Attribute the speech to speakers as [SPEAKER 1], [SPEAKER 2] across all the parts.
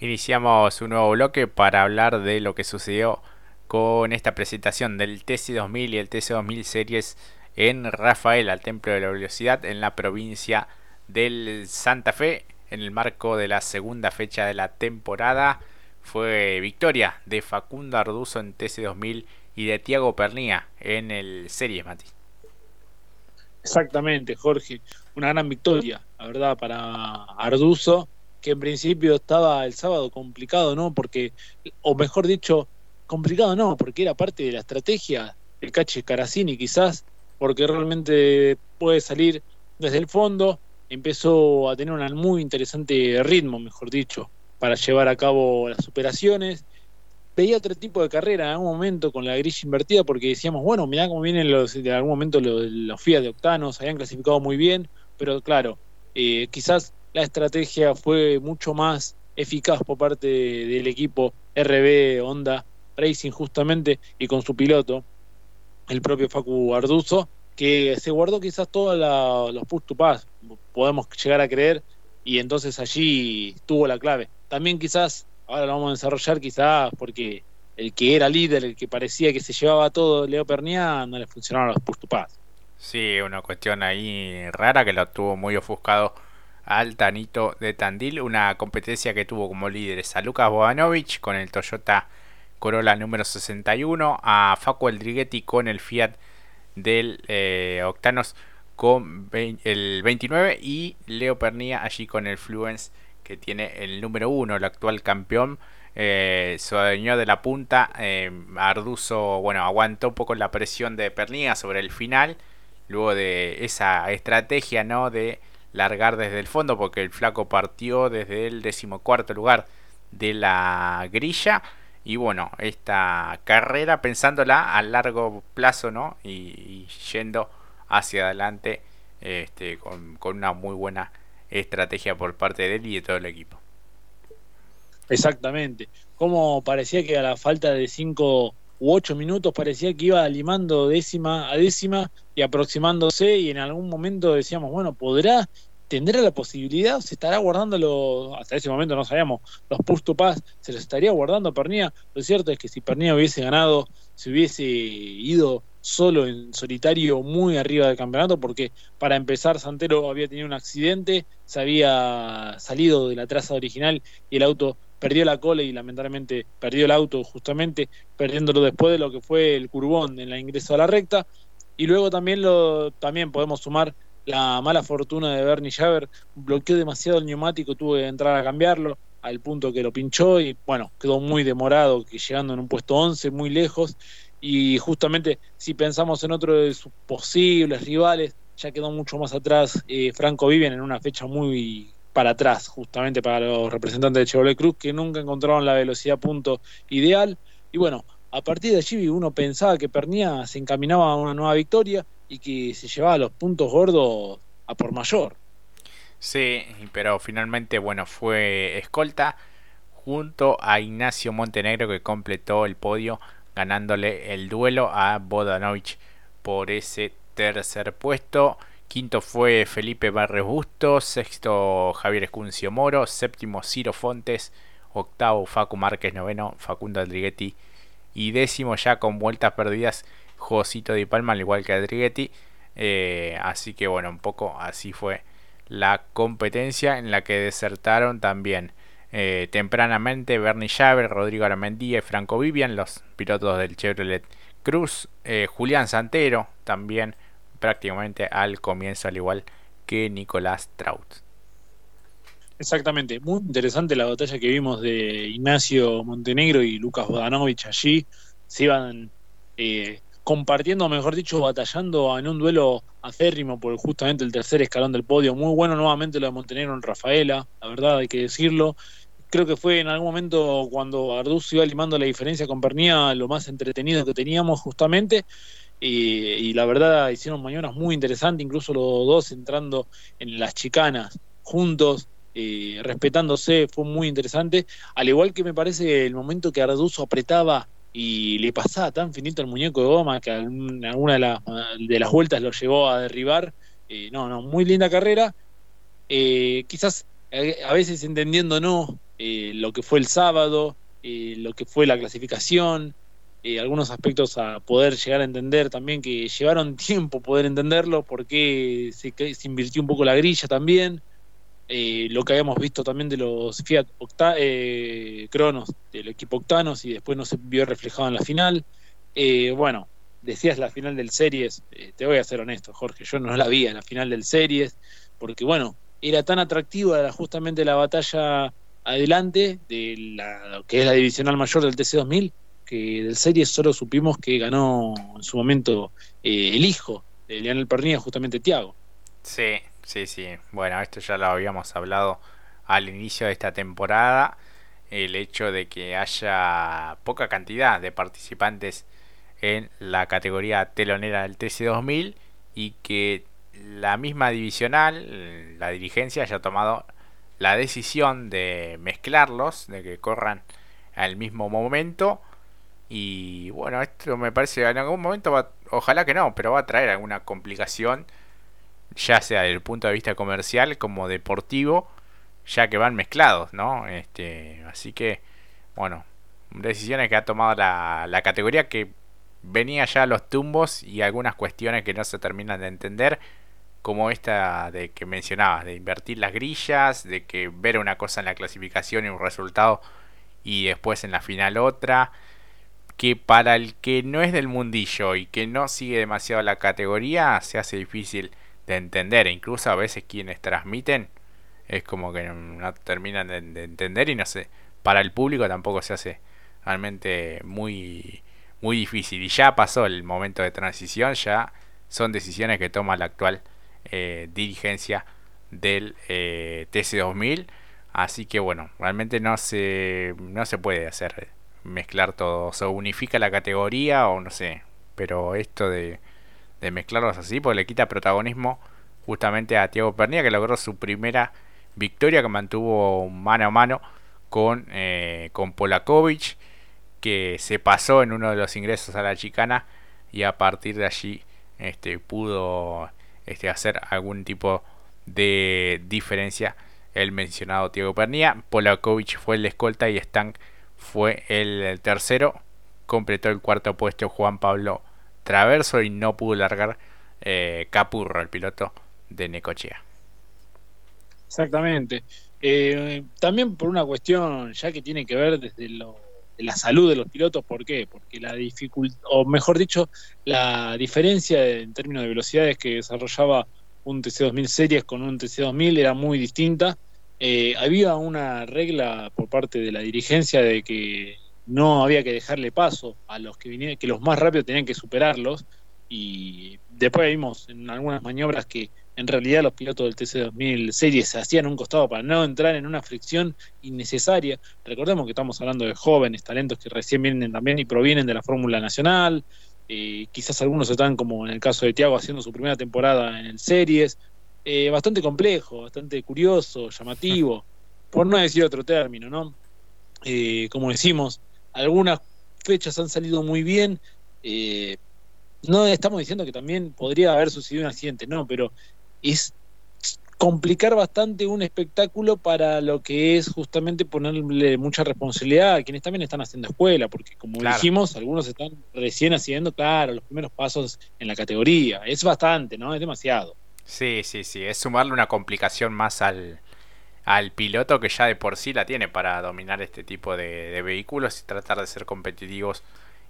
[SPEAKER 1] Iniciamos un nuevo bloque para hablar de lo que sucedió con esta presentación del TC2000 y el TC2000 Series en Rafael, al Templo de la Velocidad, en la provincia del Santa Fe, en el marco de la segunda fecha de la temporada. Fue victoria de Facundo Arduzo en TC2000 y de Tiago Pernía en el Series, Mati.
[SPEAKER 2] Exactamente, Jorge. Una gran victoria, la verdad, para Arduzo que en principio estaba el sábado complicado, ¿no? Porque, o mejor dicho, complicado no, porque era parte de la estrategia el Cache Caracini quizás, porque realmente puede salir desde el fondo, empezó a tener un muy interesante ritmo, mejor dicho, para llevar a cabo las operaciones. Veía otro tipo de carrera en algún momento con la grilla invertida porque decíamos, bueno, mirá cómo vienen los, en algún momento los, los FIA de octanos, habían clasificado muy bien, pero claro, eh, quizás la estrategia fue mucho más eficaz por parte del equipo RB Honda Racing justamente y con su piloto, el propio Facu Arduzo, que se guardó quizás todos los push to pass, podemos llegar a creer, y entonces allí tuvo la clave. También quizás, ahora lo vamos a desarrollar quizás porque el que era líder, el que parecía que se llevaba todo, Leo Pernia, no le funcionaron los push to pass.
[SPEAKER 1] Sí, una cuestión ahí rara que lo tuvo muy ofuscado al Tanito de Tandil, una competencia que tuvo como líderes a Lucas Bogdanovich con el Toyota Corolla número 61, a Facu Eldriguetti con el Fiat del eh, Octanos con el 29 y Leo Pernía allí con el Fluence que tiene el número 1, el actual campeón. Eh, de la punta. Eh, Arduzo, bueno, aguantó un poco la presión de Pernía sobre el final. Luego de esa estrategia, ¿no? De largar desde el fondo porque el flaco partió desde el decimocuarto lugar de la grilla. Y bueno esta carrera pensándola a largo plazo no y, yendo hacia adelante este, con, con, una muy buena estrategia por parte de él y de todo el equipo.
[SPEAKER 2] Exactamente. Como parecía que a la falta de cinco u ocho minutos parecía que iba limando décima a décima y aproximándose y en algún momento decíamos, bueno, ¿podrá tendrá la posibilidad, se estará guardando los, hasta ese momento no sabíamos, los push to pass, se los estaría guardando Pernía. Lo cierto es que si Pernía hubiese ganado, se hubiese ido solo en solitario muy arriba del campeonato, porque para empezar Santero había tenido un accidente, se había salido de la traza original y el auto perdió la cola y lamentablemente perdió el auto justamente, perdiéndolo después de lo que fue el curbón en la ingreso a la recta. Y luego también lo también podemos sumar la mala fortuna de Bernie Javer bloqueó demasiado el neumático, tuvo que entrar a cambiarlo al punto que lo pinchó y bueno, quedó muy demorado, que llegando en un puesto 11, muy lejos. Y justamente si pensamos en otro de sus posibles rivales, ya quedó mucho más atrás eh, Franco Vivian en una fecha muy para atrás, justamente para los representantes de Chevrolet Cruz, que nunca encontraron la velocidad punto ideal. Y bueno, a partir de allí uno pensaba que Pernía se encaminaba a una nueva victoria y que se llevaba los puntos gordos a por mayor.
[SPEAKER 1] Sí, pero finalmente, bueno, fue escolta junto a Ignacio Montenegro que completó el podio ganándole el duelo a Bodanovich por ese tercer puesto. Quinto fue Felipe Barres Busto, sexto Javier Escuncio Moro, séptimo Ciro Fontes, octavo Facu Márquez, noveno Facundo Aldriguetti y décimo ya con vueltas perdidas Josito Di Palma, al igual que Adriguetti. Eh, así que bueno, un poco así fue la competencia en la que desertaron también eh, tempranamente Bernie Javer, Rodrigo Aramendía y Franco Vivian, los pilotos del Chevrolet Cruz. Eh, Julián Santero también prácticamente al comienzo, al igual que Nicolás Traut.
[SPEAKER 2] Exactamente, muy interesante la batalla que vimos de Ignacio Montenegro y Lucas Bodanovich allí. Se iban eh, compartiendo, mejor dicho, batallando en un duelo acérrimo por justamente el tercer escalón del podio. Muy bueno nuevamente lo de Montenegro en Rafaela, la verdad hay que decirlo. Creo que fue en algún momento cuando Arduz iba limando la diferencia con Pernía lo más entretenido que teníamos justamente. Y, la verdad hicieron mañanas muy interesantes, incluso los dos entrando en las chicanas juntos, eh, respetándose, fue muy interesante. Al igual que me parece el momento que Arduzo apretaba y le pasaba tan finito el muñeco de goma que en alguna de, las vueltas lo llevó a derribar. Eh, no, no, muy linda carrera. Eh, quizás eh, a veces entendiendo no eh, lo que fue el sábado, eh, lo que fue la clasificación, eh, algunos aspectos a poder llegar a entender también que llevaron tiempo poder entenderlo, porque se, se invirtió un poco la grilla también. lo que habíamos visto también de los Fiat Octa Cronos del equipo Octanos y después no se vio reflejado en la final. bueno, decías la final del Series, te voy a ser honesto, Jorge, yo no la vi en la final del Series, porque bueno, era tan atractiva justamente la batalla adelante de la que es la divisional mayor del TC2000 que del serie solo supimos que ganó en su momento eh, el hijo de Leonel Pernilla, justamente Tiago.
[SPEAKER 1] Sí, sí, sí. Bueno, esto ya lo habíamos hablado al inicio de esta temporada. El hecho de que haya poca cantidad de participantes en la categoría telonera del TC2000 y que la misma divisional, la dirigencia, haya tomado la decisión de mezclarlos, de que corran al mismo momento. Y bueno, esto me parece en algún momento, va, ojalá que no, pero va a traer alguna complicación, ya sea desde el punto de vista comercial como deportivo, ya que van mezclados, ¿no? Este, así que, bueno, decisiones que ha tomado la, la categoría que venía ya a los tumbos y algunas cuestiones que no se terminan de entender como esta de que mencionabas, de invertir las grillas, de que ver una cosa en la clasificación y un resultado y después en la final otra, que para el que no es del mundillo y que no sigue demasiado la categoría se hace difícil de entender, e incluso a veces quienes transmiten es como que no, terminan de, de, entender y no sé, para el público tampoco se hace realmente muy muy difícil. Y ya pasó el momento de transición, ya son decisiones que toma la actual eh, dirigencia del eh, TC2000. Así que bueno, realmente no se, no se puede hacer mezclar todo. Se unifica la categoría o no sé. Pero esto de, de mezclarlos así, pues le quita protagonismo justamente a Tiago Pernilla, que logró su primera victoria, que mantuvo mano a mano con, eh, con Polakovic, que se pasó en uno de los ingresos a la chicana y a partir de allí este, pudo este, hacer algún tipo de diferencia el mencionado Diego Pernilla. Polakovic fue el escolta y Stank fue el, tercero. Completó el cuarto puesto Juan Pablo Traverso y no pudo largar eh, Capurro, el piloto de Necochea.
[SPEAKER 2] Exactamente. Eh, también por una cuestión ya que tiene que ver desde lo la salud de los pilotos. ¿Por qué? Porque la dificultad, o mejor dicho, la diferencia en términos de velocidades que desarrollaba un TC2000 series con un TC2000 era muy distinta. Eh, había una regla por parte de la dirigencia de que no había que dejarle paso a los que vinieran, que los más rápidos tenían que superarlos. Y después vimos en algunas maniobras que en realidad los pilotos del TC2000 series se hacían un costado para no entrar en una fricción innecesaria. Recordemos que estamos hablando de jóvenes, talentos que recién vienen también y provienen de la Fórmula Nacional. Eh, quizás algunos están, como en el caso de Tiago, haciendo su primera temporada en Series. Eh, bastante complejo, bastante curioso, llamativo, por no decir otro término, ¿no? Eh, como decimos, algunas fechas han salido muy bien. no estamos diciendo que también podría haber sucedido un accidente, no, pero es complicar bastante un espectáculo para lo que es justamente ponerle mucha responsabilidad a quienes también están haciendo escuela, porque como dijimos, algunos están recién haciendo, claro, los primeros pasos en la categoría. Es bastante, ¿no? Es demasiado.
[SPEAKER 1] Sí, sí, sí, es sumarle una complicación más al, al piloto que ya de por sí la tiene para dominar este tipo de, de vehículos y tratar de ser competitivos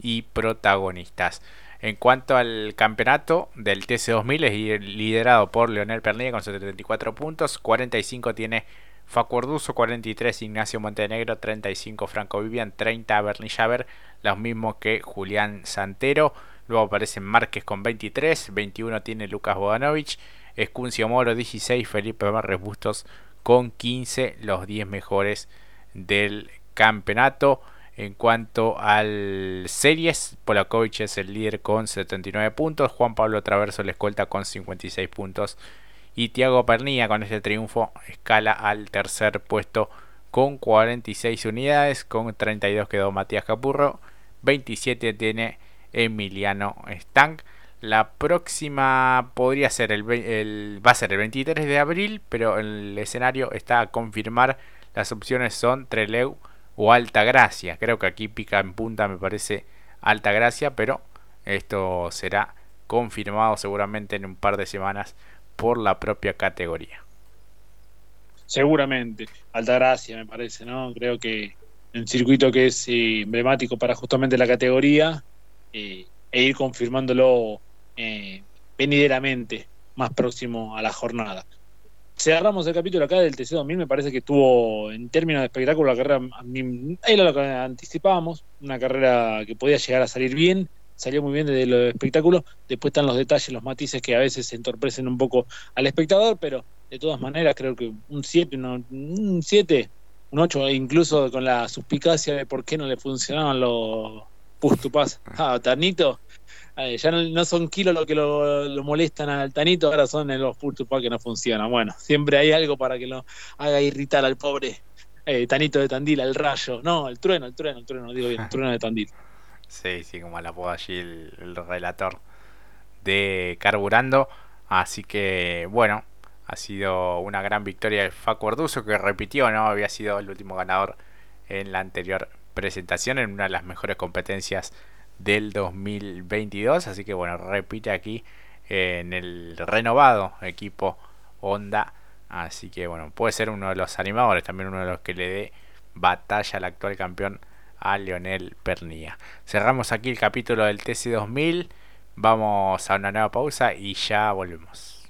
[SPEAKER 1] y protagonistas. En cuanto al campeonato del TC2000 es liderado por Leonel Pernilla con 74 puntos, 45 tiene Facuarduzo, 43 Ignacio Montenegro, 35 Franco Vivian, 30 Bernie Javer, los mismos que Julián Santero. Luego aparecen Márquez con 23, 21 tiene Lucas Bodanovich, Escuncio Moro 16, Felipe Barres Bustos con 15, los 10 mejores del campeonato. En cuanto al series, Polakovic es el líder con 79 puntos, Juan Pablo Traverso le escolta con 56 puntos y Tiago Pernilla con este triunfo escala al tercer puesto con 46 unidades, con 32 quedó Matías Capurro, 27 tiene Emiliano Stank. La próxima podría ser el, ser el 23 de abril, pero el escenario está a confirmar las opciones son Treleu o Alta Gracia. Creo que aquí pica en punta, me parece Alta Gracia, pero esto será confirmado seguramente en un par de semanas por la propia categoría.
[SPEAKER 2] Seguramente, Alta Gracia me parece, ¿no? Creo que un circuito que es eh, emblemático para justamente la categoría eh, e ir confirmándolo eh, venideramente más próximo a la jornada. Cerramos el capítulo acá del TC2000, me parece que tuvo en términos de espectáculo la carrera, era lo que anticipábamos, una carrera que podía llegar a salir bien, salió muy bien desde los espectáculos, después están los detalles, los matices que a veces entorpecen un poco al espectador, pero de todas maneras creo que un 7, un 7, un 8, incluso con la suspicacia de por qué no le funcionaban los push to pass a Tanito, ya no, son kilos lo que lo, molestan al Tanito, ahora son los to pass que no funcionan. Bueno, siempre hay algo para que lo haga irritar al pobre eh, Tanito de Tandil, al rayo, no, el trueno, el trueno, el trueno, digo bien, el trueno de Tandil.
[SPEAKER 1] Sí, sí, como la apoda allí el, relator de Carburando. Así que, bueno, ha sido una gran victoria de Facu Orduzo que repitió, ¿no? Había sido el último ganador en la anterior presentación, en una de las mejores competencias del 2022. Así que, bueno, repite aquí en el renovado equipo Honda. Así que, bueno, puede ser uno de los animadores, también uno de los que le dé batalla al actual campeón a Leonel Pernilla. Cerramos aquí el capítulo del TC2000. Vamos a una nueva pausa y ya volvemos.